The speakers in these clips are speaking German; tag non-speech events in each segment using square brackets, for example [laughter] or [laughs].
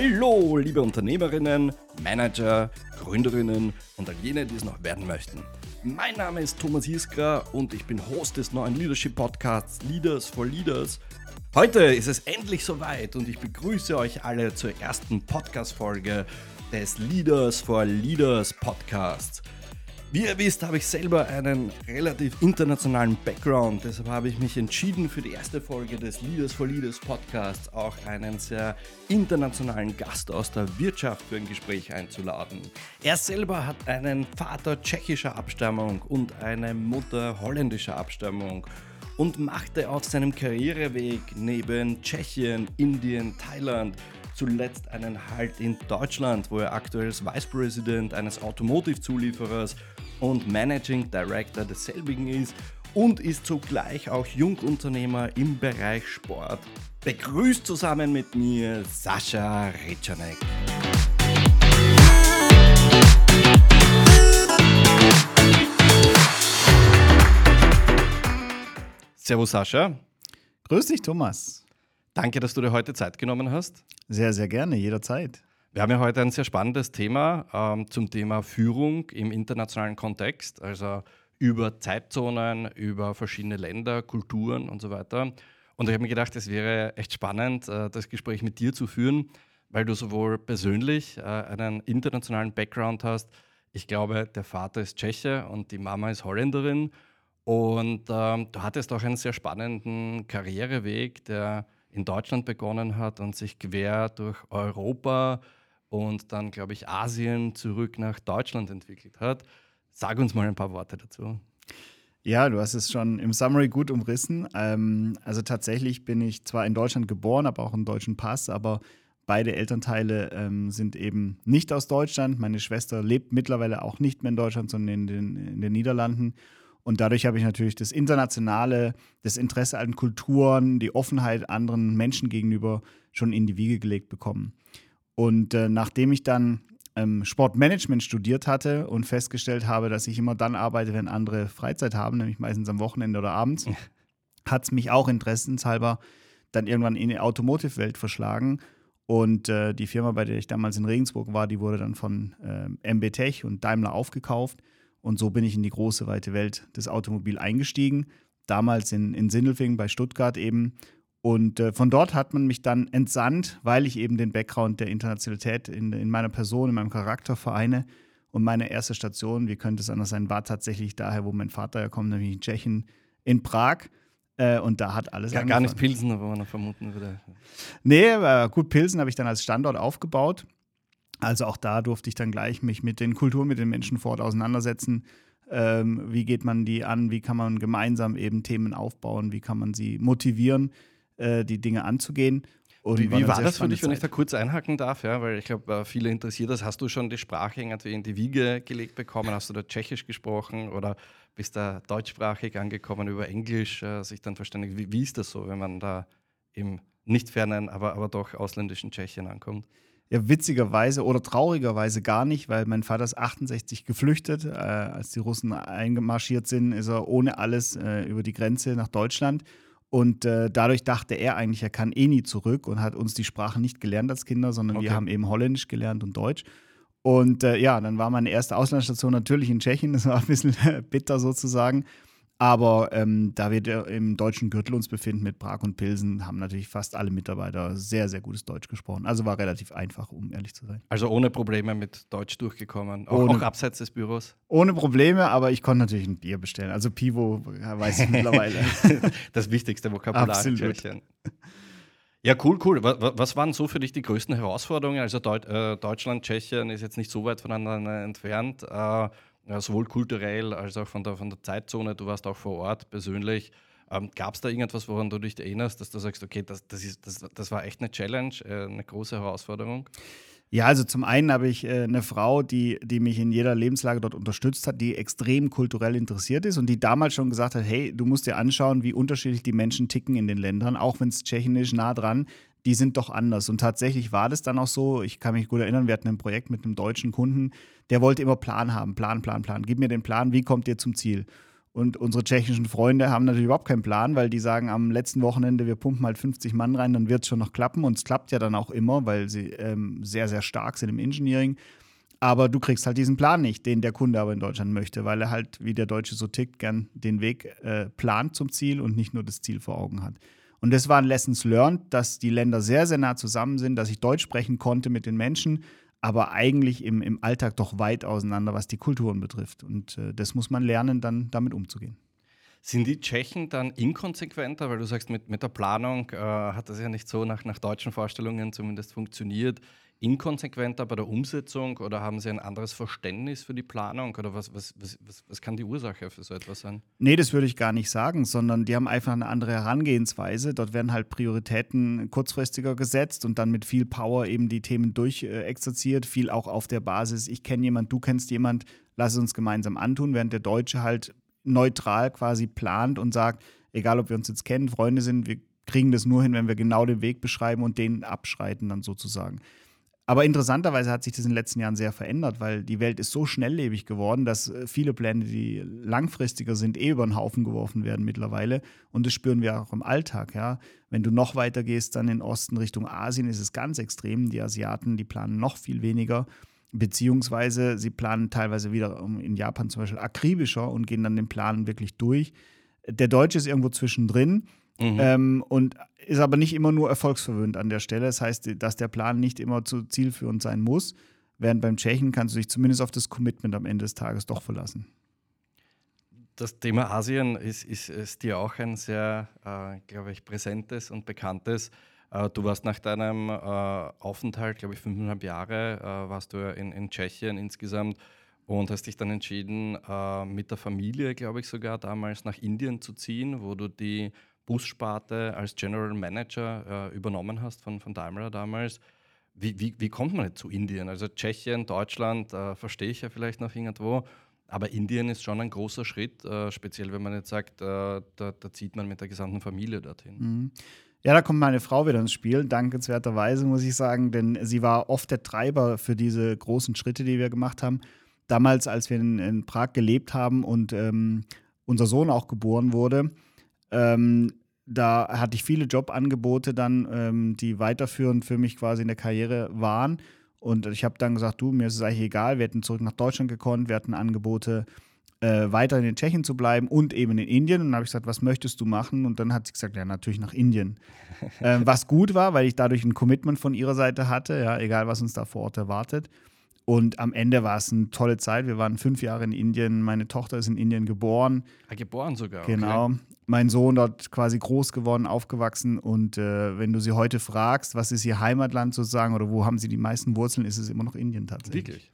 Hallo, liebe Unternehmerinnen, Manager, Gründerinnen und all jene, die es noch werden möchten. Mein Name ist Thomas Hiskra und ich bin Host des neuen Leadership Podcasts Leaders for Leaders. Heute ist es endlich soweit und ich begrüße euch alle zur ersten Podcast-Folge des Leaders for Leaders Podcasts. Wie ihr wisst, habe ich selber einen relativ internationalen Background. Deshalb habe ich mich entschieden, für die erste Folge des Leaders for Leaders Podcasts auch einen sehr internationalen Gast aus der Wirtschaft für ein Gespräch einzuladen. Er selber hat einen Vater tschechischer Abstammung und eine Mutter holländischer Abstammung und machte auf seinem Karriereweg neben Tschechien, Indien, Thailand zuletzt einen Halt in Deutschland, wo er aktuell als Vice President eines Automotive-Zulieferers und Managing Director desselbigen ist und ist zugleich auch Jungunternehmer im Bereich Sport. Begrüßt zusammen mit mir Sascha Ritschanek. Servus Sascha. Grüß dich, Thomas. Danke, dass du dir heute Zeit genommen hast. Sehr, sehr gerne, jederzeit. Wir haben ja heute ein sehr spannendes Thema ähm, zum Thema Führung im internationalen Kontext, also über Zeitzonen, über verschiedene Länder, Kulturen und so weiter. Und ich habe mir gedacht, es wäre echt spannend, äh, das Gespräch mit dir zu führen, weil du sowohl persönlich äh, einen internationalen Background hast. Ich glaube, der Vater ist Tscheche und die Mama ist Holländerin. Und ähm, du hattest auch einen sehr spannenden Karriereweg, der in Deutschland begonnen hat und sich quer durch Europa und dann, glaube ich, Asien zurück nach Deutschland entwickelt hat. Sag uns mal ein paar Worte dazu. Ja, du hast es schon im Summary gut umrissen. Ähm, also tatsächlich bin ich zwar in Deutschland geboren, habe auch einen deutschen Pass, aber beide Elternteile ähm, sind eben nicht aus Deutschland. Meine Schwester lebt mittlerweile auch nicht mehr in Deutschland, sondern in den, in den Niederlanden. Und dadurch habe ich natürlich das Internationale, das Interesse an Kulturen, die Offenheit anderen Menschen gegenüber schon in die Wiege gelegt bekommen. Und äh, nachdem ich dann ähm, Sportmanagement studiert hatte und festgestellt habe, dass ich immer dann arbeite, wenn andere Freizeit haben, nämlich meistens am Wochenende oder abends, hat es mich auch interessenshalber dann irgendwann in die Automotive-Welt verschlagen. Und äh, die Firma, bei der ich damals in Regensburg war, die wurde dann von äh, MB Tech und Daimler aufgekauft. Und so bin ich in die große, weite Welt des Automobils eingestiegen. Damals in, in Sindelfingen bei Stuttgart eben und äh, von dort hat man mich dann entsandt, weil ich eben den Background der Internationalität in, in meiner Person, in meinem Charakter vereine. Und meine erste Station, wie könnte es anders sein, war tatsächlich daher, wo mein Vater herkommt, nämlich in Tschechien, in Prag. Äh, und da hat alles Gar, gar nicht Pilsen, wo man vermuten würde. Nee, äh, gut, Pilsen habe ich dann als Standort aufgebaut. Also auch da durfte ich dann gleich mich mit den Kulturen, mit den Menschen vor Ort auseinandersetzen. Ähm, wie geht man die an? Wie kann man gemeinsam eben Themen aufbauen? Wie kann man sie motivieren? Äh, die Dinge anzugehen. Und wie, wie war, das für dich, wenn ich da kurz einhaken darf? Ja, weil ich glaube, äh, viele interessiert das. Hast du schon die Sprache irgendwie in die Wiege gelegt bekommen? Hast du da Tschechisch gesprochen oder bist da deutschsprachig angekommen über Englisch, äh, sich dann verständigt? Wie, wie, ist das so, wenn man da im nicht fernen, aber, aber doch ausländischen Tschechien ankommt? Ja, witzigerweise oder traurigerweise gar nicht, weil mein Vater ist 68 geflüchtet. Äh, als die Russen eingemarschiert sind, ist er ohne alles äh, über die Grenze nach Deutschland und äh, dadurch dachte er eigentlich, er kann eh nie zurück und hat uns die Sprache nicht gelernt als Kinder, sondern okay. wir haben eben Holländisch gelernt und Deutsch. Und äh, ja, dann war meine erste Auslandsstation natürlich in Tschechien. Das war ein bisschen [laughs] bitter sozusagen. Aber ähm, da wir im deutschen Gürtel uns befinden mit Prag und Pilsen, haben natürlich fast alle Mitarbeiter sehr, sehr gutes Deutsch gesprochen. Also war relativ einfach, um ehrlich zu sein. Also ohne Probleme mit Deutsch durchgekommen, auch, ohne, auch abseits des Büros? Ohne Probleme, aber ich konnte natürlich ein Bier bestellen. Also Pivo weiß ich mittlerweile. [laughs] das wichtigste Vokabular. Absolut. Ja, cool, cool. Was waren so für dich die größten Herausforderungen? Also äh, Deutschland, Tschechien ist jetzt nicht so weit voneinander entfernt. Ja, sowohl kulturell als auch von der, von der Zeitzone. Du warst auch vor Ort persönlich. Ähm, Gab es da irgendwas, woran du dich erinnerst, dass du sagst, okay, das, das, ist, das, das war echt eine Challenge, äh, eine große Herausforderung? Ja, also zum einen habe ich äh, eine Frau, die, die mich in jeder Lebenslage dort unterstützt hat, die extrem kulturell interessiert ist und die damals schon gesagt hat, hey, du musst dir anschauen, wie unterschiedlich die Menschen ticken in den Ländern, auch wenn es Tschechien ist, nah dran die sind doch anders. Und tatsächlich war das dann auch so. Ich kann mich gut erinnern, wir hatten ein Projekt mit einem deutschen Kunden, der wollte immer Plan haben. Plan, Plan, Plan. Gib mir den Plan, wie kommt ihr zum Ziel? Und unsere tschechischen Freunde haben natürlich überhaupt keinen Plan, weil die sagen am letzten Wochenende, wir pumpen halt 50 Mann rein, dann wird es schon noch klappen. Und es klappt ja dann auch immer, weil sie ähm, sehr, sehr stark sind im Engineering. Aber du kriegst halt diesen Plan nicht, den der Kunde aber in Deutschland möchte, weil er halt, wie der Deutsche so tickt, gern den Weg äh, plant zum Ziel und nicht nur das Ziel vor Augen hat. Und das waren Lessons learned, dass die Länder sehr, sehr nah zusammen sind, dass ich Deutsch sprechen konnte mit den Menschen, aber eigentlich im, im Alltag doch weit auseinander, was die Kulturen betrifft. Und äh, das muss man lernen, dann damit umzugehen. Sind die Tschechen dann inkonsequenter, weil du sagst, mit, mit der Planung äh, hat das ja nicht so nach, nach deutschen Vorstellungen zumindest funktioniert inkonsequenter bei der Umsetzung oder haben sie ein anderes Verständnis für die Planung oder was, was, was, was, kann die Ursache für so etwas sein? Nee, das würde ich gar nicht sagen, sondern die haben einfach eine andere Herangehensweise. Dort werden halt Prioritäten kurzfristiger gesetzt und dann mit viel Power eben die Themen durchexerziert, viel auch auf der Basis, ich kenne jemand, du kennst jemand, lass es uns gemeinsam antun, während der Deutsche halt neutral quasi plant und sagt, egal ob wir uns jetzt kennen, Freunde sind, wir kriegen das nur hin, wenn wir genau den Weg beschreiben und den abschreiten dann sozusagen. Aber interessanterweise hat sich das in den letzten Jahren sehr verändert, weil die Welt ist so schnelllebig geworden, dass äh, viele Pläne, die langfristiger sind, eh über den Haufen geworfen werden mittlerweile. Und das spüren wir auch im Alltag. Ja. Wenn du noch weiter gehst, dann in Osten Richtung Asien, ist es ganz extrem. Die Asiaten, die planen noch viel weniger, beziehungsweise sie planen teilweise wieder in Japan zum Beispiel akribischer und gehen dann den Plan wirklich durch. Der Deutsche ist irgendwo zwischendrin. Mhm. Ähm, und ist aber nicht immer nur erfolgsverwöhnt an der Stelle. Das heißt, dass der Plan nicht immer zu zielführend sein muss. Während beim Tschechen kannst du dich zumindest auf das Commitment am Ende des Tages doch verlassen. Das Thema Asien ist, ist, ist dir auch ein sehr, äh, glaube ich, präsentes und bekanntes. Äh, du warst nach deinem äh, Aufenthalt, glaube ich, fünfeinhalb Jahre, äh, warst du in, in Tschechien insgesamt und hast dich dann entschieden, äh, mit der Familie, glaube ich, sogar damals nach Indien zu ziehen, wo du die Bussparte als General Manager äh, übernommen hast von, von Daimler damals. Wie, wie, wie kommt man jetzt zu Indien? Also Tschechien, Deutschland äh, verstehe ich ja vielleicht noch irgendwo, aber Indien ist schon ein großer Schritt, äh, speziell wenn man jetzt sagt, äh, da, da, zieht man mit der gesamten Familie dorthin. Mhm. Ja, da kommt meine Frau wieder ins Spiel, dankenswerterweise muss ich sagen, denn sie war oft der Treiber für diese großen Schritte, die wir gemacht haben. Damals, als wir in, in Prag gelebt haben und ähm, unser Sohn auch geboren wurde, ähm, da hatte ich viele Jobangebote dann, ähm, die weiterführend für mich quasi in der Karriere waren. Und ich habe dann gesagt, du, mir ist es eigentlich egal, wir hätten zurück nach Deutschland gekonnt, wir hatten Angebote, äh, weiter in Tschechien zu bleiben und eben in Indien. Und dann habe ich gesagt, was möchtest du machen? Und dann hat sie gesagt, ja, natürlich nach Indien. [laughs] äh, was gut war, weil ich dadurch ein Commitment von ihrer Seite hatte, ja, egal was uns da vor Ort erwartet. Und am Ende war es eine tolle Zeit. Wir waren fünf Jahre in Indien. Meine Tochter ist in Indien geboren. Ah, geboren sogar. Genau. Okay mein Sohn dort quasi groß geworden, aufgewachsen. Und äh, wenn du sie heute fragst, was ist ihr Heimatland sozusagen oder wo haben sie die meisten Wurzeln, ist es immer noch Indien tatsächlich. Wirklich?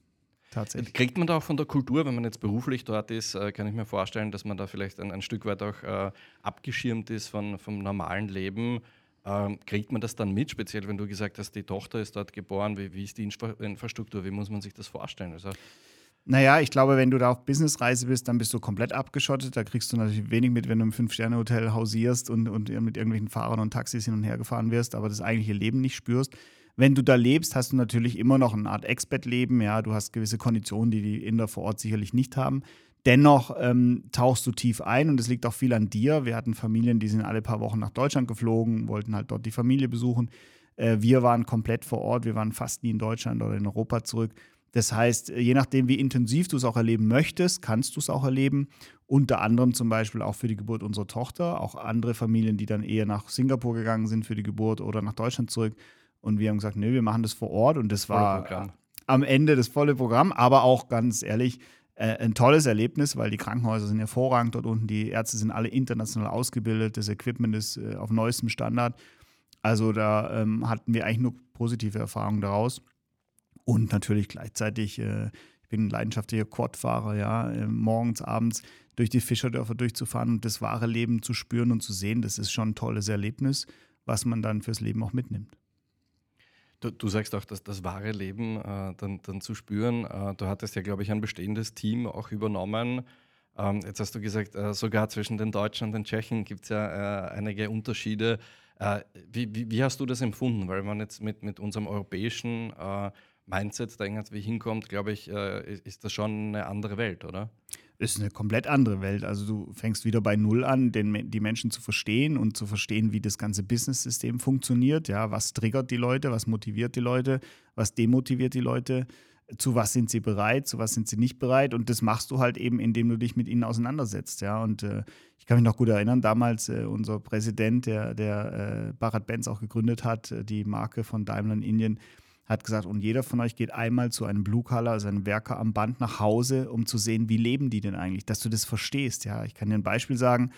Tatsächlich. Kriegt man da auch von der Kultur, wenn man jetzt beruflich dort ist, äh, kann ich mir vorstellen, dass man da vielleicht ein, ein Stück weit auch äh, abgeschirmt ist von, vom normalen Leben. Ähm, kriegt man das dann mit, speziell wenn du gesagt hast, die Tochter ist dort geboren, wie, wie ist die Infra Infrastruktur, wie muss man sich das vorstellen? Also, naja, ich glaube, wenn du da auf Businessreise bist, dann bist du komplett abgeschottet. Da kriegst du natürlich wenig mit, wenn du im Fünf-Sterne-Hotel hausierst und, und mit irgendwelchen Fahrern und Taxis hin und her gefahren wirst, aber das eigentliche Leben nicht spürst. Wenn du da lebst, hast du natürlich immer noch eine Art Expat-Leben. Ja, du hast gewisse Konditionen, die die Inder vor Ort sicherlich nicht haben. Dennoch ähm, tauchst du tief ein und es liegt auch viel an dir. Wir hatten Familien, die sind alle paar Wochen nach Deutschland geflogen, wollten halt dort die Familie besuchen. Äh, wir waren komplett vor Ort, wir waren fast nie in Deutschland oder in Europa zurück. Das heißt, je nachdem, wie intensiv du es auch erleben möchtest, kannst du es auch erleben. Unter anderem zum Beispiel auch für die Geburt unserer Tochter, auch andere Familien, die dann eher nach Singapur gegangen sind für die Geburt oder nach Deutschland zurück. Und wir haben gesagt, nö, wir machen das vor Ort. Und das war am Ende das volle Programm, aber auch ganz ehrlich, äh, ein tolles Erlebnis, weil die Krankenhäuser sind hervorragend dort unten. Die Ärzte sind alle international ausgebildet. Das Equipment ist äh, auf neuestem Standard. Also da ähm, hatten wir eigentlich nur positive Erfahrungen daraus. Und natürlich gleichzeitig, äh, ich bin ein leidenschaftlicher Quadfahrer, ja, äh, morgens, abends durch die Fischerdörfer durchzufahren und das wahre Leben zu spüren und zu sehen, das ist schon ein tolles Erlebnis, was man dann fürs Leben auch mitnimmt. Du, du sagst auch, dass das wahre Leben äh, dann, dann zu spüren. Äh, du hattest ja, glaube ich, ein bestehendes Team auch übernommen. Ähm, jetzt hast du gesagt, äh, sogar zwischen den Deutschen und den Tschechen gibt es ja äh, einige Unterschiede. Äh, wie, wie, wie, hast du das empfunden? Weil man jetzt mit, mit unserem europäischen Mindset da irgendwie hinkommt, glaube ich, äh, ist das schon eine andere Welt, oder? Ist eine komplett andere Welt. Also du fängst wieder bei Null an, den, die Menschen zu verstehen und zu verstehen, wie das ganze Business-System funktioniert. Ja, was triggert die Leute, was motiviert die Leute, was demotiviert die Leute, zu was sind sie bereit, zu was sind sie nicht bereit. Und das machst du halt eben, indem du dich mit ihnen auseinandersetzt. Ja, und äh, ich kann mich noch gut erinnern, damals äh, unser Präsident, der, der äh, Bharat Benz auch gegründet hat, äh, die Marke von Daimler in Indien, hat gesagt, und jeder von euch geht einmal zu einem Blue Collar, also einem Werker am Band nach Hause, um zu sehen, wie leben die denn eigentlich, dass du das verstehst. Ja, ich kann dir ein Beispiel sagen.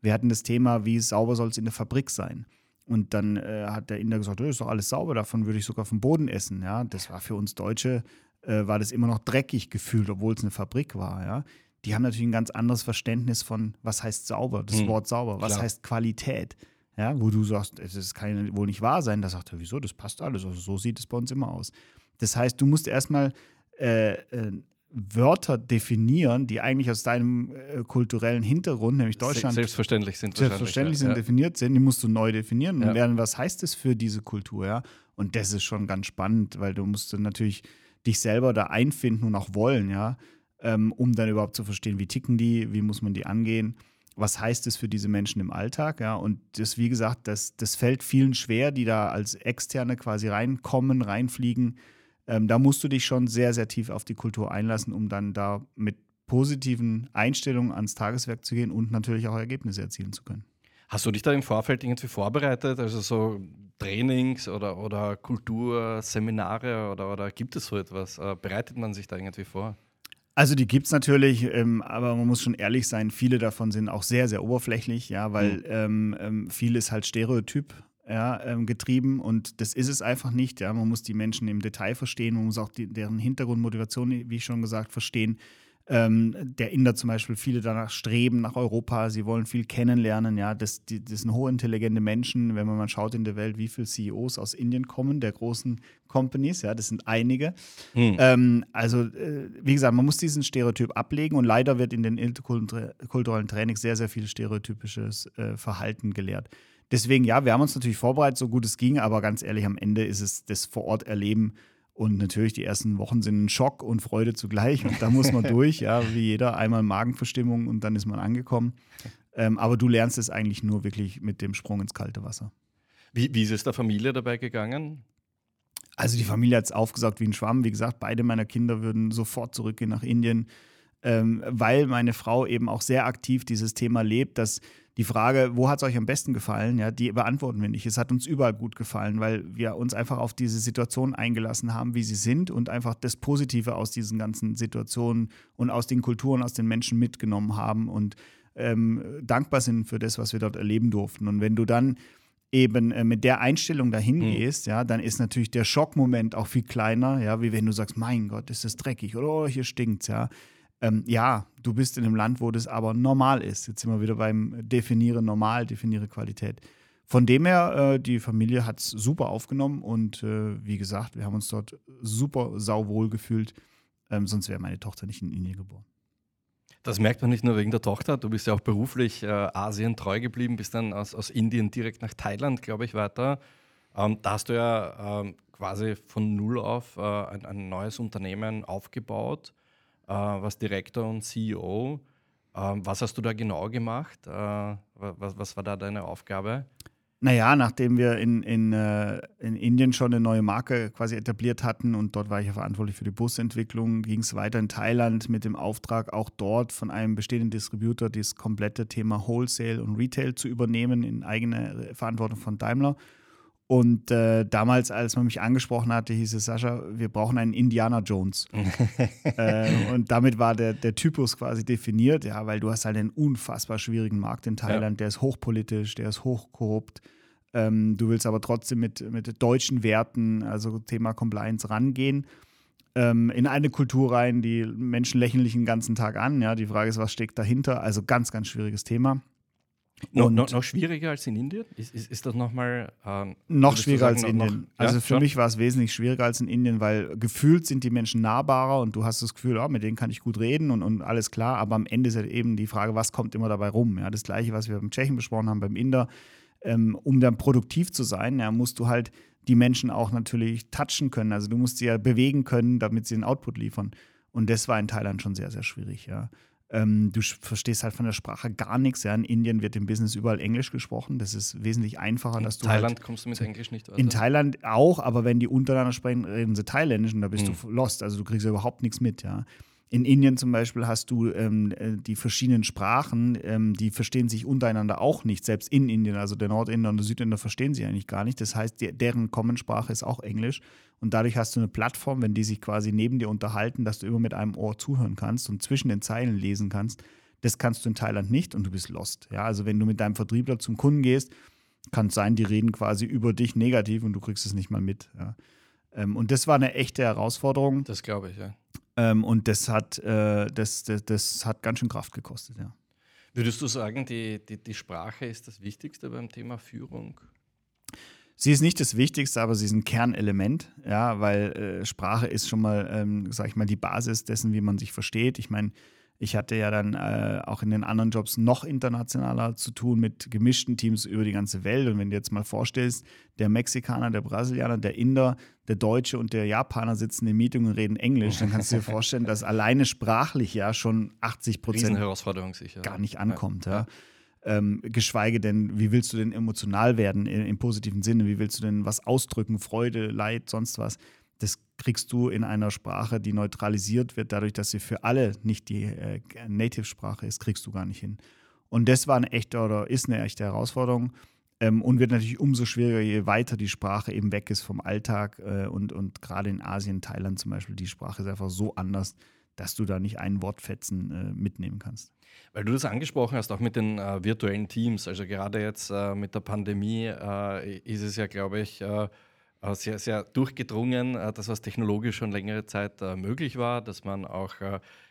Wir hatten das Thema, wie sauber soll es in der Fabrik sein. Und dann äh, hat der Inder gesagt, das ist doch alles sauber, davon würde ich sogar vom Boden essen. Ja, das war für uns Deutsche, äh, war das immer noch dreckig gefühlt, obwohl es eine Fabrik war. Ja, die haben natürlich ein ganz anderes Verständnis von, was heißt sauber, das hm, Wort sauber, was klar. heißt Qualität ja, wo du sagst, es kann wohl nicht wahr sein, da sagt er, wieso, das passt alles, also so sieht es bei uns immer aus. Das heißt, du musst erstmal äh, äh, Wörter definieren, die eigentlich aus deinem äh, kulturellen Hintergrund, nämlich Deutschland, selbstverständlich sind, selbstverständlich sind ja. definiert sind, die musst du neu definieren und ja. lernen, was heißt es für diese Kultur, ja. Und das ist schon ganz spannend, weil du musst dann natürlich dich selber da einfinden und auch wollen, ja, ähm, um dann überhaupt zu verstehen, wie ticken die, wie muss man die angehen was heißt es für diese Menschen im Alltag? Ja, und das, wie gesagt, das, das fällt vielen schwer, die da als Externe quasi reinkommen, reinfliegen. Ähm, da musst du dich schon sehr, sehr tief auf die Kultur einlassen, um dann da mit positiven Einstellungen ans Tageswerk zu gehen und natürlich auch Ergebnisse erzielen zu können. Hast du dich da im Vorfeld irgendwie vorbereitet? Also so Trainings oder, oder Kulturseminare oder, oder gibt es so etwas? Äh, bereitet man sich da irgendwie vor? Also die gibt es natürlich, ähm, aber man muss schon ehrlich sein, viele davon sind auch sehr, sehr oberflächlich, ja, weil mhm. ähm, ähm, viel ist halt Stereotyp ja, ähm, getrieben und das ist es einfach nicht. Ja. Man muss die Menschen im Detail verstehen, man muss auch die, deren Hintergrundmotivation, wie ich schon gesagt, verstehen ähm, der Inder zum Beispiel, viele danach streben nach Europa, sie wollen viel kennenlernen. Ja, das, die, das sind hochintelligente Menschen. Wenn man mal schaut in der Welt, wie viele CEOs aus Indien kommen, der großen Companies, ja, das sind einige. Hm. Ähm, also, äh, wie gesagt, man muss diesen Stereotyp ablegen und leider wird in den interkulturellen Trainings sehr, sehr viel stereotypisches äh, Verhalten gelehrt. Deswegen, ja, wir haben uns natürlich vorbereitet, so gut es ging, aber ganz ehrlich, am Ende ist es das Vor-Ort-Erleben und natürlich, die ersten Wochen sind ein Schock und Freude zugleich. Und da muss man durch, ja, wie jeder, einmal Magenverstimmung und dann ist man angekommen. Ähm, aber du lernst es eigentlich nur wirklich mit dem Sprung ins kalte Wasser. Wie, wie ist es der Familie dabei gegangen? Also die Familie hat es aufgesaugt wie ein Schwamm. Wie gesagt, beide meiner Kinder würden sofort zurückgehen nach Indien, ähm, weil meine Frau eben auch sehr aktiv dieses Thema lebt, dass die Frage, wo hat es euch am besten gefallen, ja, die beantworten wir nicht. Es hat uns überall gut gefallen, weil wir uns einfach auf diese Situation eingelassen haben, wie sie sind und einfach das Positive aus diesen ganzen Situationen und aus den Kulturen, aus den Menschen mitgenommen haben und ähm, dankbar sind für das, was wir dort erleben durften. Und wenn du dann eben äh, mit der Einstellung dahin mhm. gehst, ja, dann ist natürlich der Schockmoment auch viel kleiner, ja, wie wenn du sagst, mein Gott, ist das dreckig oder oh, hier stinkt's, ja. Ähm, ja, du bist in einem Land, wo das aber normal ist. Jetzt sind wir wieder beim Definieren normal, definiere Qualität. Von dem her, äh, die Familie hat es super aufgenommen und äh, wie gesagt, wir haben uns dort super sauwohl gefühlt. Ähm, sonst wäre meine Tochter nicht in Indien geboren. Das merkt man nicht nur wegen der Tochter. Du bist ja auch beruflich äh, Asien treu geblieben, bist dann aus, aus Indien direkt nach Thailand, glaube ich, weiter. Ähm, da hast du ja ähm, quasi von Null auf äh, ein, ein, neues Unternehmen aufgebaut äh, was Direktor und CEO. Ähm, was hast du da genau gemacht? Äh, was, was war da deine Aufgabe? Naja, nachdem wir in, in, äh, in Indien schon eine neue Marke quasi etabliert hatten und dort war ich ja verantwortlich für die Busentwicklung, ging es weiter in Thailand mit dem Auftrag, auch dort von einem bestehenden Distributor das komplette Thema Wholesale und Retail zu übernehmen in eigene Verantwortung von Daimler. Und äh, damals, als man mich angesprochen hatte, hieß es, Sascha, wir brauchen einen Indiana Jones. [laughs] äh, und damit war der, der Typus quasi definiert, ja, weil du hast halt einen unfassbar schwierigen Markt in Thailand, ja. der ist hochpolitisch, der ist hochkorrupt. Ähm, du willst aber trotzdem mit, mit deutschen Werten, also Thema Compliance, rangehen. Ähm, in eine Kultur rein, die Menschen lächeln dich den ganzen Tag an. Ja, die Frage ist, was steckt dahinter? Also ganz, ganz schwieriges Thema. No, no, noch schwieriger als in Indien? Ist, ist, ist das nochmal. Ähm, noch schwieriger sagen, als in Indien. Noch, also ja, für schon? mich war es wesentlich schwieriger als in Indien, weil gefühlt sind die Menschen nahbarer und du hast das Gefühl, oh, mit denen kann ich gut reden und, und alles klar. Aber am Ende ist halt eben die Frage, was kommt immer dabei rum? Ja, das Gleiche, was wir beim Tschechen besprochen haben, beim Inder. Ähm, um dann produktiv zu sein, ja, musst du halt die Menschen auch natürlich touchen können. Also du musst sie ja bewegen können, damit sie einen Output liefern. Und das war in Thailand schon sehr, sehr schwierig, ja. Ähm, du verstehst halt von der Sprache gar nichts. Ja. In Indien wird im Business überall Englisch gesprochen. Das ist wesentlich einfacher, in dass du. Thailand halt, kommst du mit Englisch nicht weiter. In Thailand auch, aber wenn die untereinander sprechen, reden sie Thailändisch und da bist mhm. du lost. Also du kriegst ja überhaupt nichts mit, ja. In Indien zum Beispiel hast du ähm, äh, die verschiedenen Sprachen, ähm, die verstehen sich untereinander auch nicht, selbst in Indien. Also der Nordinder und der Südinder verstehen sich eigentlich gar nicht. Das heißt, die, deren Common-Sprache ist auch Englisch. Und dadurch hast du eine Plattform, wenn die sich quasi neben dir unterhalten, dass du immer mit einem Ohr zuhören kannst und zwischen den Zeilen lesen kannst. Das kannst du in Thailand nicht und du bist lost. Ja, also wenn du mit deinem Vertriebler zum Kunden gehst, kann es sein, die reden quasi über dich negativ und du kriegst es nicht mal mit. Ja. Ähm, und das war eine echte Herausforderung. Das glaube ich, ja. Ähm, und das hat, äh, das, das, das, hat ganz schön Kraft gekostet, ja. Würdest du sagen, die, die, die Sprache ist das Wichtigste beim Thema Führung? Sie ist nicht das Wichtigste, aber sie ist ein Kernelement, ja, weil äh, Sprache ist schon mal, ähm, sag ich mal, die Basis dessen, wie man sich versteht. Ich meine, ich hatte ja dann äh, auch in den anderen Jobs noch internationaler zu tun mit gemischten Teams über die ganze Welt. Und wenn du jetzt mal vorstellst, der Mexikaner, der Brasilianer, der Inder, der Deutsche und der Japaner sitzen im Meeting und reden Englisch, dann kannst du dir vorstellen, dass alleine sprachlich ja schon 80 Prozent gar nicht ankommt. Ja. ja. Ähm, geschweige denn, wie willst du denn emotional werden im positiven Sinne? Wie willst du denn was ausdrücken? Freude, Leid, sonst was? Das kriegst du in einer Sprache, die neutralisiert wird, dadurch, dass sie für alle nicht die äh, Native-Sprache ist, kriegst du gar nicht hin. Und das war eine echte oder ist eine echte Herausforderung ähm, und wird natürlich umso schwieriger, je weiter die Sprache eben weg ist vom Alltag. Äh, und und gerade in Asien, Thailand zum Beispiel, die Sprache ist einfach so anders, dass du da nicht ein Wortfetzen äh, mitnehmen kannst. Weil du das angesprochen hast, auch mit den äh, virtuellen Teams, also gerade jetzt äh, mit der Pandemie äh, ist es ja, glaube ich, äh, sehr, sehr durchgedrungen, äh, dass was technologisch schon längere Zeit äh, möglich war, dass man auch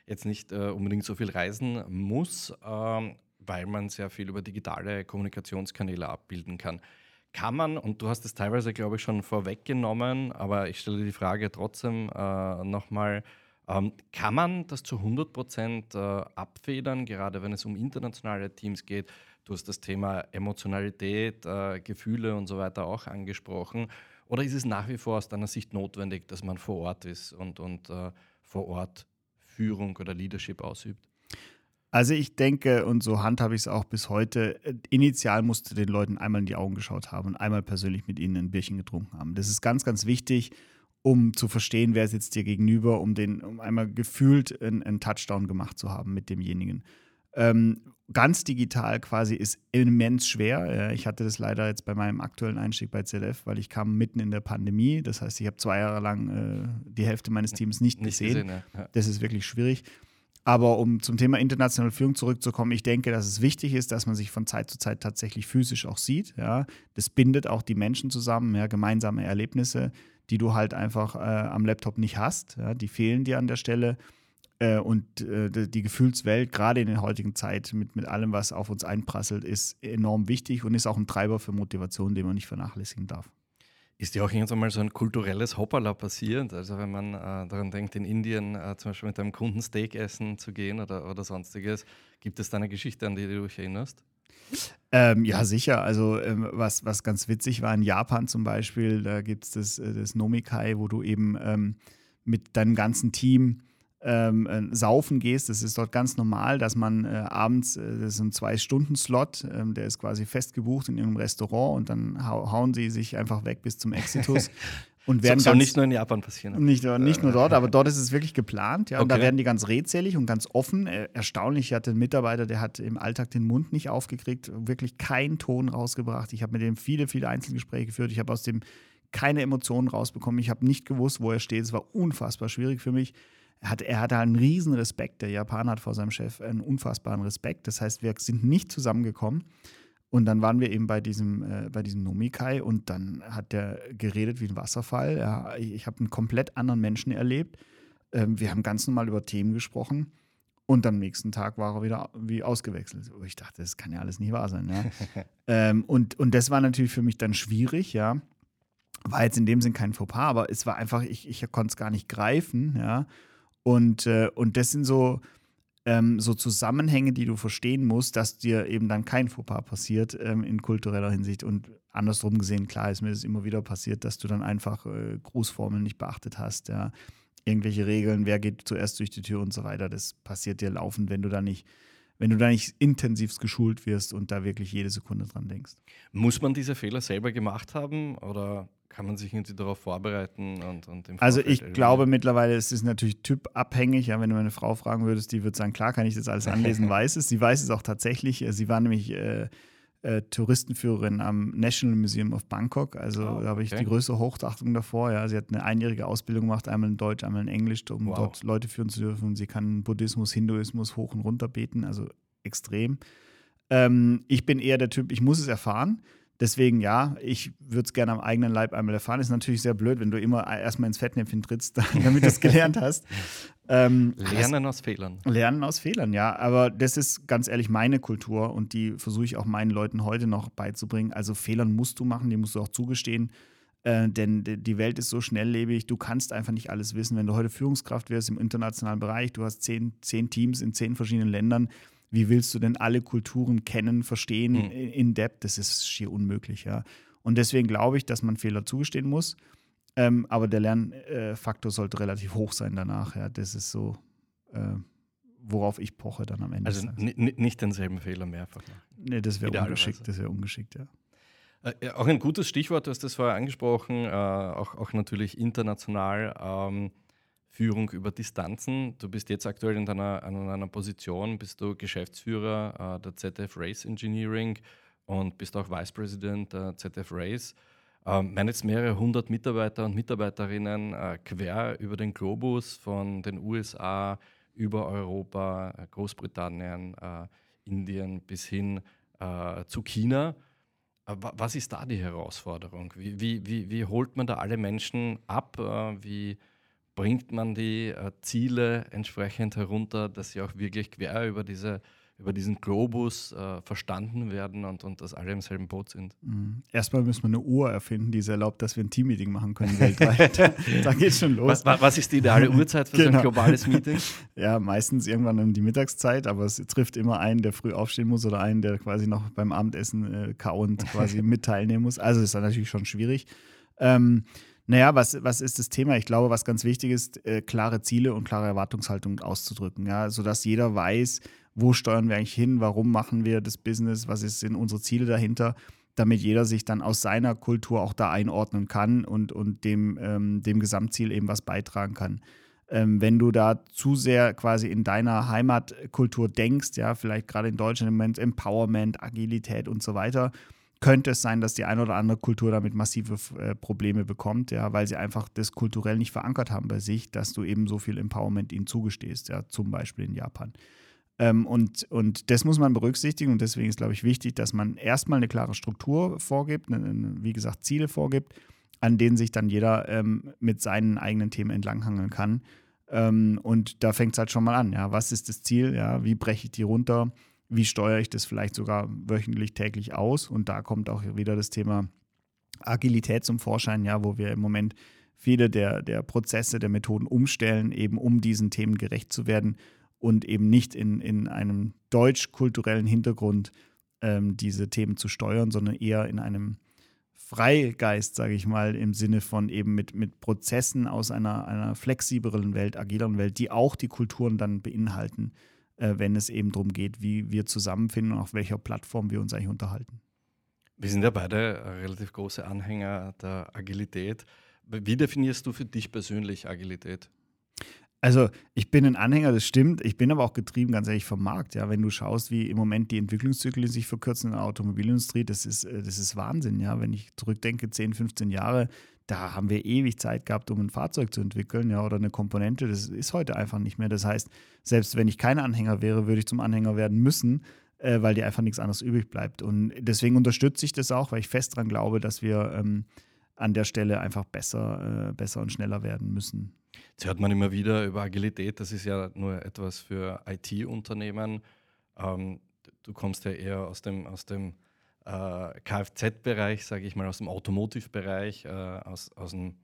jetzt nicht unbedingt so viel reisen muss, ähm, weil man sehr viel über digitale Kommunikationskanäle abbilden kann. Kann man, und du hast es teilweise, glaube ich, schon vorweggenommen, aber ich stelle die Frage trotzdem äh, nochmal, ähm, kann man das zu 100 Prozent äh, abfedern, gerade wenn es um internationale Teams geht? Du hast das Thema Emotionalität, äh, Gefühle und so weiter auch angesprochen. Oder ist es nach wie vor aus deiner Sicht notwendig, dass man vor Ort ist und, und äh, vor Ort Führung oder Leadership ausübt? Also ich denke, und so handhabe ich es auch bis heute, äh, initial musst du den Leuten einmal in die Augen geschaut haben und einmal persönlich mit ihnen ein Bierchen getrunken haben. Das ist ganz, ganz wichtig, um zu verstehen, wer sitzt dir gegenüber, um, den, um einmal gefühlt einen, einen Touchdown gemacht zu haben mit demjenigen. Ähm, ganz digital quasi ist immens schwer. Ich hatte das leider jetzt bei meinem aktuellen Einstieg bei ZF, weil ich kam mitten in der Pandemie. Das heißt, ich habe zwei Jahre lang äh, die Hälfte meines Teams nicht, nicht gesehen. gesehen ja. Das ist wirklich schwierig. Aber um zum Thema internationale Führung zurückzukommen, ich denke, dass es wichtig ist, dass man sich von Zeit zu Zeit tatsächlich physisch auch sieht. Ja. Das bindet auch die Menschen zusammen, ja, gemeinsame Erlebnisse, die du halt einfach äh, am Laptop nicht hast. Ja. Die fehlen dir an der Stelle. Äh, und äh, die Gefühlswelt, gerade in der heutigen Zeit, mit, mit allem, was auf uns einprasselt, ist enorm wichtig und ist auch ein Treiber für Motivation, den man nicht vernachlässigen darf. Ist dir auch irgendwann mal so ein kulturelles Hoppala passiert? Also wenn man äh, daran denkt, in Indien äh, zum Beispiel mit einem Kunden Steak essen zu gehen oder, oder sonstiges, gibt es da eine Geschichte, an die du dich erinnerst? Ähm, ja, sicher. Also ähm, was, was ganz witzig war in Japan zum Beispiel, da gibt es das, äh, das Nomikai, wo du eben ähm, mit deinem ganzen Team ähm, äh, saufen gehst, das ist dort ganz normal, dass man äh, abends, äh, das ist ein Zwei-Stunden-Slot, ähm, der ist quasi festgebucht in ihrem Restaurant und dann hau hauen sie sich einfach weg bis zum Exitus. [laughs] Und werden so, soll nicht nur in Japan passieren. Nicht, nicht nur dort, aber dort ist es wirklich geplant. Ja, okay. Und da werden die ganz redselig und ganz offen. Äh, erstaunlich, ich hatte einen Mitarbeiter, der hat im Alltag den Mund nicht aufgekriegt, wirklich keinen Ton rausgebracht. Ich habe mit dem viele, viele Einzelgespräche geführt. Ich habe aus dem keine Emotionen rausbekommen. Ich habe nicht gewusst, wo er steht. Es war unfassbar schwierig für mich er hat, er hat einen riesen Respekt. Der Japaner hat vor seinem Chef einen unfassbaren Respekt. Das heißt, wir sind nicht zusammengekommen. Und dann waren wir eben bei diesem, äh, bei diesem Nomikai und dann hat der geredet wie ein Wasserfall. Ja, ich, ich habe einen komplett anderen Menschen erlebt. Ähm, wir haben ganz normal über Themen gesprochen. Und am nächsten Tag war er wieder wie ausgewechselt. Ich dachte, das kann ja alles nicht wahr sein. Ja? [laughs] ähm, und, und das war natürlich für mich dann schwierig, ja. War jetzt in dem Sinn kein Fauxpas, aber es war einfach, ich, ich konnte es gar nicht greifen, ja. Und, äh, und das sind so, ähm, so Zusammenhänge, die du verstehen musst, dass dir eben dann kein Fauxpas passiert ähm, in kultureller Hinsicht. Und andersrum gesehen, klar ist mir das immer wieder passiert, dass du dann einfach äh, Grußformeln nicht beachtet hast. Ja. irgendwelche Regeln, wer geht zuerst durch die Tür und so weiter. Das passiert dir laufend, wenn du da nicht, wenn du da nicht intensiv geschult wirst und da wirklich jede Sekunde dran denkst. Muss man diese Fehler selber gemacht haben oder kann man sich irgendwie darauf vorbereiten und, und Also ich glaube mittlerweile, es ist natürlich typabhängig. Ja, wenn du meine Frau fragen würdest, die würde sagen, klar kann ich das alles anlesen, [laughs] weiß es. Sie weiß es auch tatsächlich. Sie war nämlich äh, äh, Touristenführerin am National Museum of Bangkok. Also oh, da habe ich okay. die größte Hochachtung davor. Ja. Sie hat eine einjährige Ausbildung gemacht, einmal in Deutsch, einmal in Englisch, um wow. dort Leute führen zu dürfen. Sie kann Buddhismus, Hinduismus hoch und runter beten, also extrem. Ähm, ich bin eher der Typ, ich muss es erfahren. Deswegen ja, ich würde es gerne am eigenen Leib einmal erfahren. Ist natürlich sehr blöd, wenn du immer erstmal ins Fettnäpfchen trittst, [laughs] damit du es gelernt hast. Ähm, lernen aus Fehlern. Lernen aus Fehlern, ja. Aber das ist ganz ehrlich meine Kultur und die versuche ich auch meinen Leuten heute noch beizubringen. Also Fehlern musst du machen, die musst du auch zugestehen. Äh, denn die Welt ist so schnelllebig, du kannst einfach nicht alles wissen. Wenn du heute Führungskraft wirst im internationalen Bereich, du hast zehn, zehn Teams in zehn verschiedenen Ländern, wie willst du denn alle Kulturen kennen, verstehen mhm. in depth? Das ist schier unmöglich, ja. Und deswegen glaube ich, dass man Fehler zugestehen muss. Ähm, aber der Lernfaktor sollte relativ hoch sein danach. Ja. Das ist so, äh, worauf ich poche dann am Ende. Also nicht denselben Fehler mehrfach. Nee, das wäre ungeschickt, das wäre ungeschickt, ja. Äh, auch ein gutes Stichwort, du hast das vorher angesprochen, äh, auch, auch natürlich international. Ähm, Führung über Distanzen. Du bist jetzt aktuell in deiner, in einer Position, bist du Geschäftsführer äh, der ZF Race Engineering und bist auch Vice President der ZF Race. Ähm, managst mehrere hundert Mitarbeiter und Mitarbeiterinnen äh, quer über den Globus von den USA über Europa, äh, Großbritannien, äh, Indien bis hin äh, zu China. Äh, was ist da die Herausforderung? Wie, wie, wie, wie holt man da alle Menschen ab? Wie bringt man die äh, Ziele entsprechend herunter, dass sie auch wirklich quer über, diese, über diesen Globus äh, verstanden werden und, und dass alle im selben Boot sind. Mhm. Erstmal müssen wir eine Uhr erfinden, die es erlaubt, dass wir ein Teammeeting machen können weltweit. [laughs] da geht schon los. Was, was, ist die ideale Uhrzeit für genau. so ein genau. globales Meeting? [laughs] ja, meistens irgendwann um die Mittagszeit, aber es trifft immer einen, der früh aufstehen muss oder einen, der quasi noch beim Abendessen äh, kauend quasi [laughs] mit teilnehmen muss. Also ist dann natürlich schon schwierig. Ähm, naja, was, was ist das Thema? Ich glaube, was ganz wichtig ist, äh, klare Ziele und klare Erwartungshaltung auszudrücken, ja, sodass jeder weiß, wo steuern wir eigentlich hin, warum machen wir das Business, was sind unsere Ziele dahinter, damit jeder sich dann aus seiner Kultur auch da einordnen kann und, und dem, ähm, dem Gesamtziel eben was beitragen kann. Ähm, wenn du da zu sehr quasi in deiner Heimatkultur denkst, ja, vielleicht gerade in Deutschland im Moment Empowerment, Agilität und so weiter, könnte es sein, dass die eine oder andere Kultur damit massive äh, Probleme bekommt, ja, weil sie einfach das kulturell nicht verankert haben bei sich, dass du eben so viel Empowerment ihnen zugestehst, ja, zum Beispiel in Japan. Ähm, und, und das muss man berücksichtigen und deswegen ist, glaube ich, wichtig, dass man erstmal eine klare Struktur vorgibt, eine, eine, wie gesagt, Ziele vorgibt, an denen sich dann jeder ähm, mit seinen eigenen Themen entlanghangeln kann. Ähm, und da fängt es halt schon mal an, ja, was ist das Ziel, ja, wie breche ich die runter, wie steuere ich das vielleicht sogar wöchentlich, täglich aus? Und da kommt auch wieder das Thema Agilität zum Vorschein, ja, wo wir im Moment viele der, der Prozesse, der Methoden umstellen, eben um diesen Themen gerecht zu werden und eben nicht in, in einem deutsch-kulturellen Hintergrund ähm, diese Themen zu steuern, sondern eher in einem Freigeist, sage ich mal, im Sinne von eben mit, mit Prozessen aus einer, einer flexibleren Welt, agileren Welt, die auch die Kulturen dann beinhalten, äh, wenn es eben darum geht, wie wir zusammenfinden und auf welcher Plattform wir uns eigentlich unterhalten. Wir sind ja beide relativ große Anhänger der Agilität. Wie definierst du für dich persönlich Agilität? Also ich bin ein Anhänger, das stimmt. Ich bin aber auch getrieben, ganz ehrlich, vom Markt. Ja, wenn du schaust, wie im Moment die Entwicklungszyklen sich verkürzen in der Automobilindustrie, das ist, äh, das ist Wahnsinn. Ja, wenn ich zurückdenke, 10, 15 Jahre, da haben wir ewig Zeit gehabt, um ein Fahrzeug zu entwickeln, ja, oder eine Komponente. Das ist heute einfach nicht mehr. Das heißt, selbst wenn ich kein Anhänger wäre, würde ich zum Anhänger werden müssen, äh, weil dir einfach nichts anderes übrig bleibt. Und deswegen unterstütze ich das auch, weil ich fest daran glaube, dass wir ähm, an der Stelle einfach besser, äh, besser und schneller werden müssen. Jetzt hört man immer wieder über Agilität, das ist ja nur etwas für IT-Unternehmen. Ähm, du kommst ja eher aus dem, aus dem äh, Kfz-Bereich, sage ich mal, aus dem Automotive-Bereich, äh, aus, aus dem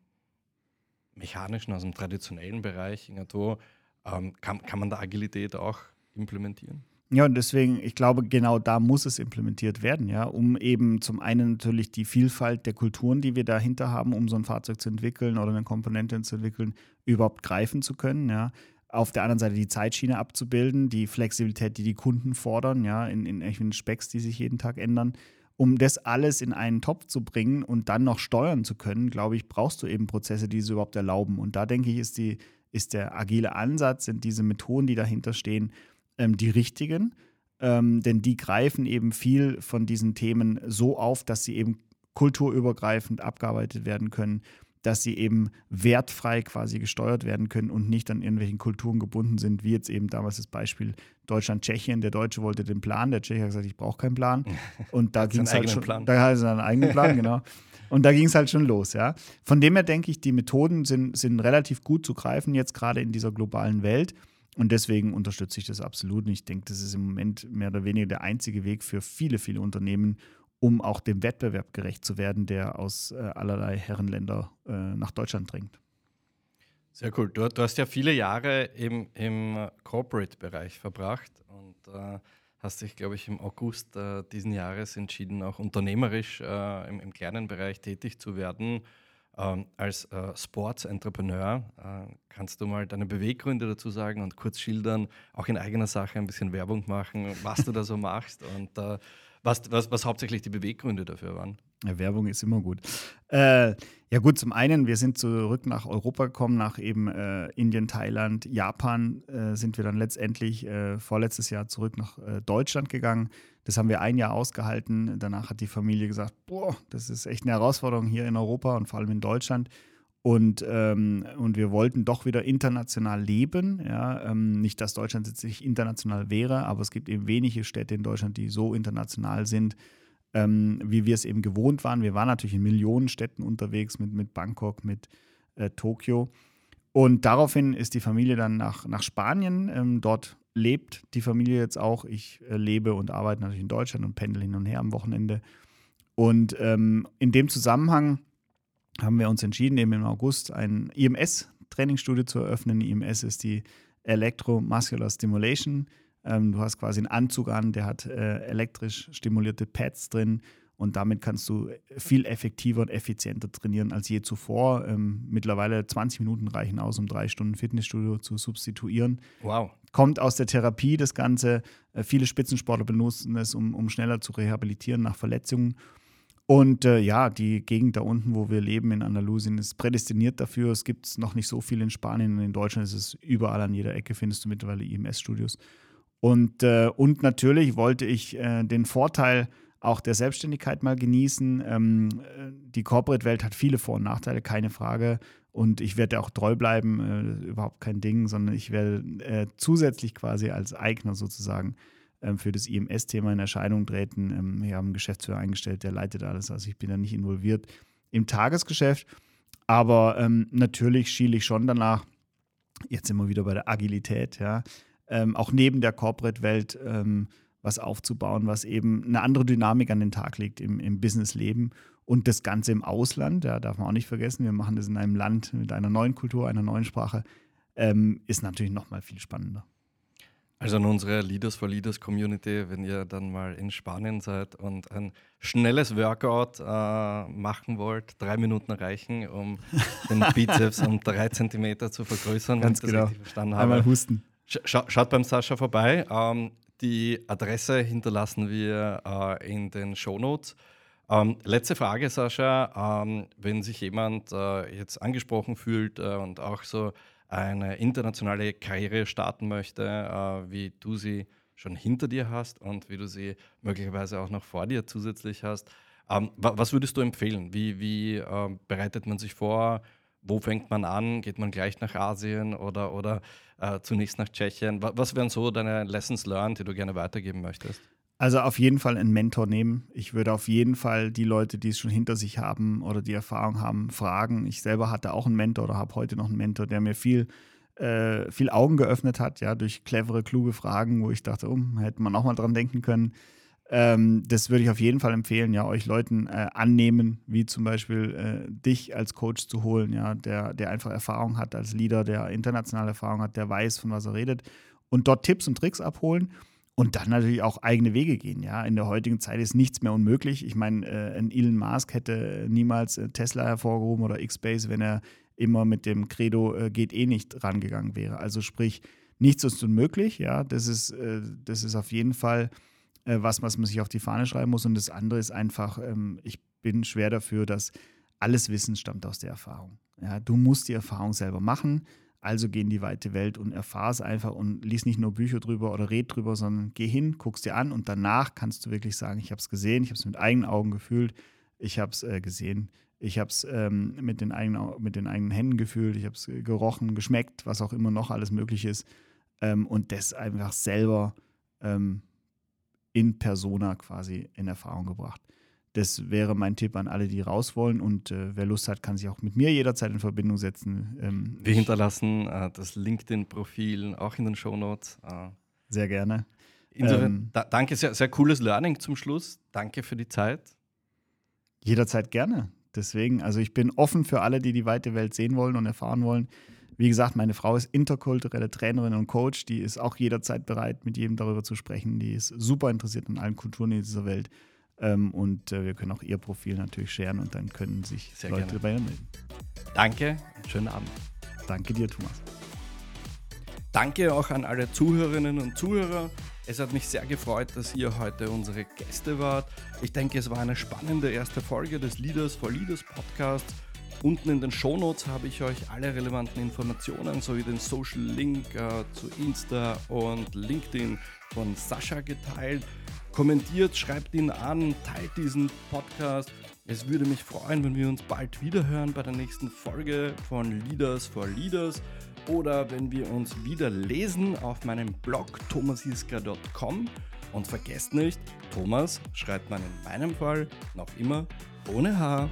mechanischen, aus dem traditionellen Bereich, irgendwo, ähm, kann, kann man da Agilität auch implementieren? Ja, und deswegen, ich glaube, genau da muss es implementiert werden, ja, um eben zum einen natürlich die Vielfalt der Kulturen, die wir dahinter haben, um so ein Fahrzeug zu entwickeln oder eine Komponente zu entwickeln, überhaupt greifen zu können, ja. Auf der anderen Seite die Zeitschiene abzubilden, die Flexibilität, die die Kunden fordern, ja, in, in, in Specks, die sich jeden Tag ändern. Um das alles in einen Topf zu bringen und dann noch steuern zu können, glaube ich, brauchst du eben Prozesse, die es überhaupt erlauben. Und da denke ich, ist, die, ist der agile Ansatz, sind diese Methoden, die dahinter stehen, ähm, die richtigen, ähm, denn die greifen eben viel von diesen Themen so auf, dass sie eben kulturübergreifend abgearbeitet werden können, dass sie eben wertfrei quasi gesteuert werden können und nicht an irgendwelchen Kulturen gebunden sind, wie jetzt eben damals das Beispiel Deutschland-Tschechien. Der Deutsche wollte den Plan, der Tscheche hat gesagt, ich brauche keinen Plan. [laughs] Und da ging es halt schon, Plan. da hat er einen eigenen Plan, genau. Und da ging es halt schon los, ja. Von dem her denke ich, die Methoden sind, sind relativ gut zu greifen, jetzt gerade in dieser globalen Welt. Und deswegen unterstütze ich das absolut. Und ich denke, das ist im Moment mehr oder weniger der einzige Weg für viele, viele Unternehmen, um auch dem Wettbewerb gerecht zu werden, der aus äh, allerlei Herrenländer äh, nach Deutschland dringt. Sehr cool. Du, du, hast ja viele Jahre im, im Corporate-Bereich verbracht und äh, hast dich, glaube ich, im August äh, diesen Jahres entschieden, auch unternehmerisch äh, im, im, kleinen Bereich tätig zu werden. Ähm, als äh, Sports-Entrepreneur äh, kannst du mal deine Beweggründe dazu sagen und kurz schildern, auch in eigener Sache ein bisschen Werbung machen, was du da so machst und äh, was, was, was hauptsächlich die Beweggründe dafür waren. Werbung ist immer gut. Äh, ja gut, zum einen, wir sind zurück nach Europa gekommen, nach eben äh, Indien, Thailand, Japan äh, sind wir dann letztendlich äh, vorletztes Jahr zurück nach äh, Deutschland gegangen. Das haben wir ein Jahr ausgehalten. Danach hat die Familie gesagt, boah, das ist echt eine Herausforderung hier in Europa und vor allem in Deutschland. Und, ähm, und wir wollten doch wieder international leben. Ja? Ähm, nicht, dass Deutschland jetzt nicht international wäre, aber es gibt eben wenige Städte in Deutschland, die so international sind, ähm, wie wir es eben gewohnt waren. Wir waren natürlich in Millionen Städten unterwegs mit, mit Bangkok, mit äh, Tokio. Und daraufhin ist die Familie dann nach, nach Spanien. Ähm, dort lebt die Familie jetzt auch. Ich äh, lebe und arbeite natürlich in Deutschland und pendel hin und her am Wochenende. Und ähm, in dem Zusammenhang haben wir uns entschieden, eben im August ein IMS-Trainingsstudio zu eröffnen. IMS ist die Electromuscular Stimulation ähm, du hast quasi einen Anzug an, der hat äh, elektrisch stimulierte Pads drin und damit kannst du viel effektiver und effizienter trainieren als je zuvor. Ähm, mittlerweile 20 Minuten reichen aus, um drei Stunden Fitnessstudio zu substituieren. Wow. Kommt aus der Therapie das Ganze. Äh, viele Spitzensportler benutzen es, um, um schneller zu rehabilitieren nach Verletzungen. Und äh, ja, die Gegend da unten, wo wir leben in Andalusien, ist prädestiniert dafür. Es gibt es noch nicht so viel in Spanien und in Deutschland ist es überall an jeder Ecke, findest du mittlerweile IMS-Studios. Und, äh, und natürlich wollte ich äh, den Vorteil auch der Selbstständigkeit mal genießen. Ähm, äh, die Corporate-Welt hat viele Vor- und Nachteile, keine Frage. Und ich werde auch treu bleiben, äh, überhaupt kein Ding, sondern ich werde äh, zusätzlich quasi als Eigner sozusagen ähm, für das IMS-Thema in Erscheinung treten. Ähm, wir haben einen Geschäftsführer eingestellt, der leitet alles. Also ich bin da nicht involviert im Tagesgeschäft. Aber ähm, natürlich schiele ich schon danach, jetzt immer wieder bei der Agilität, ja, ähm, auch neben der Corporate-Welt ähm, was aufzubauen, was eben eine andere Dynamik an den Tag legt im, im Businessleben und das Ganze im Ausland, ja, darf man auch nicht vergessen, wir machen das in einem Land mit einer neuen Kultur, einer neuen Sprache, ähm, ist natürlich nochmal viel spannender. Also an unsere Leaders for Leaders Community, wenn ihr dann mal in Spanien seid und ein schnelles Workout äh, machen wollt, drei Minuten reichen, um den [laughs] Bizeps um drei Zentimeter zu vergrößern, Ganz wenn ich genau. das richtig verstanden habe. Einmal husten. Scha schaut beim Sascha vorbei. Ähm, die Adresse hinterlassen wir äh, in den Shownotes. Ähm, letzte Frage, Sascha. Ähm, wenn sich jemand äh, jetzt angesprochen fühlt äh, und auch so eine internationale Karriere starten möchte, äh, wie du sie schon hinter dir hast und wie du sie möglicherweise auch noch vor dir zusätzlich hast, ähm, was würdest du empfehlen? Wie, wie ähm, bereitet man sich vor? Wo fängt man an? Geht man gleich nach Asien oder, oder äh, zunächst nach Tschechien? Was wären so deine Lessons learned, die du gerne weitergeben möchtest? Also auf jeden Fall einen Mentor nehmen. Ich würde auf jeden Fall die Leute, die es schon hinter sich haben oder die Erfahrung haben, fragen. Ich selber hatte auch einen Mentor oder habe heute noch einen Mentor, der mir viel, äh, viel Augen geöffnet hat, ja, durch clevere, kluge Fragen, wo ich dachte, oh, hätte man auch mal dran denken können. Ähm, das würde ich auf jeden Fall empfehlen, ja, euch Leuten äh, annehmen, wie zum Beispiel äh, dich als Coach zu holen, ja, der, der einfach Erfahrung hat als Leader, der internationale Erfahrung hat, der weiß, von was er redet und dort Tipps und Tricks abholen und dann natürlich auch eigene Wege gehen. Ja, in der heutigen Zeit ist nichts mehr unmöglich. Ich meine, äh, ein Elon Musk hätte niemals äh, Tesla hervorgehoben oder X-Base, wenn er immer mit dem Credo äh, geht eh nicht rangegangen wäre. Also sprich, nichts ist unmöglich. Ja, das ist, äh, das ist auf jeden Fall äh, was, was man sich auf die Fahne schreiben muss. Und das andere ist einfach, ähm, ich bin schwer dafür, dass alles Wissen stammt aus der Erfahrung. Ja, du musst die Erfahrung selber machen. Also geh in die weite Welt und erfahr es einfach und lies nicht nur Bücher drüber oder red drüber, sondern geh hin, guck's dir an und danach kannst du wirklich sagen, ich habe es gesehen, ich habe es mit eigenen Augen gefühlt, ich habe es äh, gesehen, ich habe es ähm, mit, den eigenen, mit den eigenen Händen gefühlt, ich habe es gerochen, geschmeckt, was auch immer noch alles möglich ist ähm, und das einfach selber ähm, in Persona quasi in Erfahrung gebracht. Das wäre mein Tipp an alle, die raus wollen. Und äh, wer Lust hat, kann sich auch mit mir jederzeit in Verbindung setzen. Ähm, Wir hinterlassen äh, das LinkedIn-Profil auch in den Show Notes. Äh. Sehr gerne. Insofern, ähm, da, danke, sehr, sehr cooles Learning zum Schluss. Danke für die Zeit. Jederzeit gerne. Deswegen, also ich bin offen für alle, die die weite Welt sehen wollen und erfahren wollen. Wie gesagt, meine Frau ist interkulturelle Trainerin und Coach. Die ist auch jederzeit bereit, mit jedem darüber zu sprechen. Die ist super interessiert an allen Kulturen in dieser Welt. Ähm, und äh, wir können auch ihr Profil natürlich scheren und dann können sich Sehr Leute gerne. bei ihr melden. Danke, schönen Abend. Danke dir, Thomas. Danke auch an alle Zuhörerinnen und Zuhörer. Es hat mich sehr gefreut, dass ihr heute unsere Gäste wart. Ich denke, es war eine spannende erste Folge des Leaders for Leaders Podcasts. Unten in den Shownotes habe ich euch alle relevanten Informationen sowie den Social Link äh, zu Insta und LinkedIn von Sascha geteilt. Kommentiert, schreibt ihn an, teilt diesen Podcast. Es würde mich freuen, wenn wir uns bald wieder hören bei der nächsten Folge von Leaders for Leaders oder wenn wir uns wieder lesen auf meinem Blog thomasiska.com. Und vergesst nicht, Thomas schreibt man in meinem Fall noch immer ohne Haar.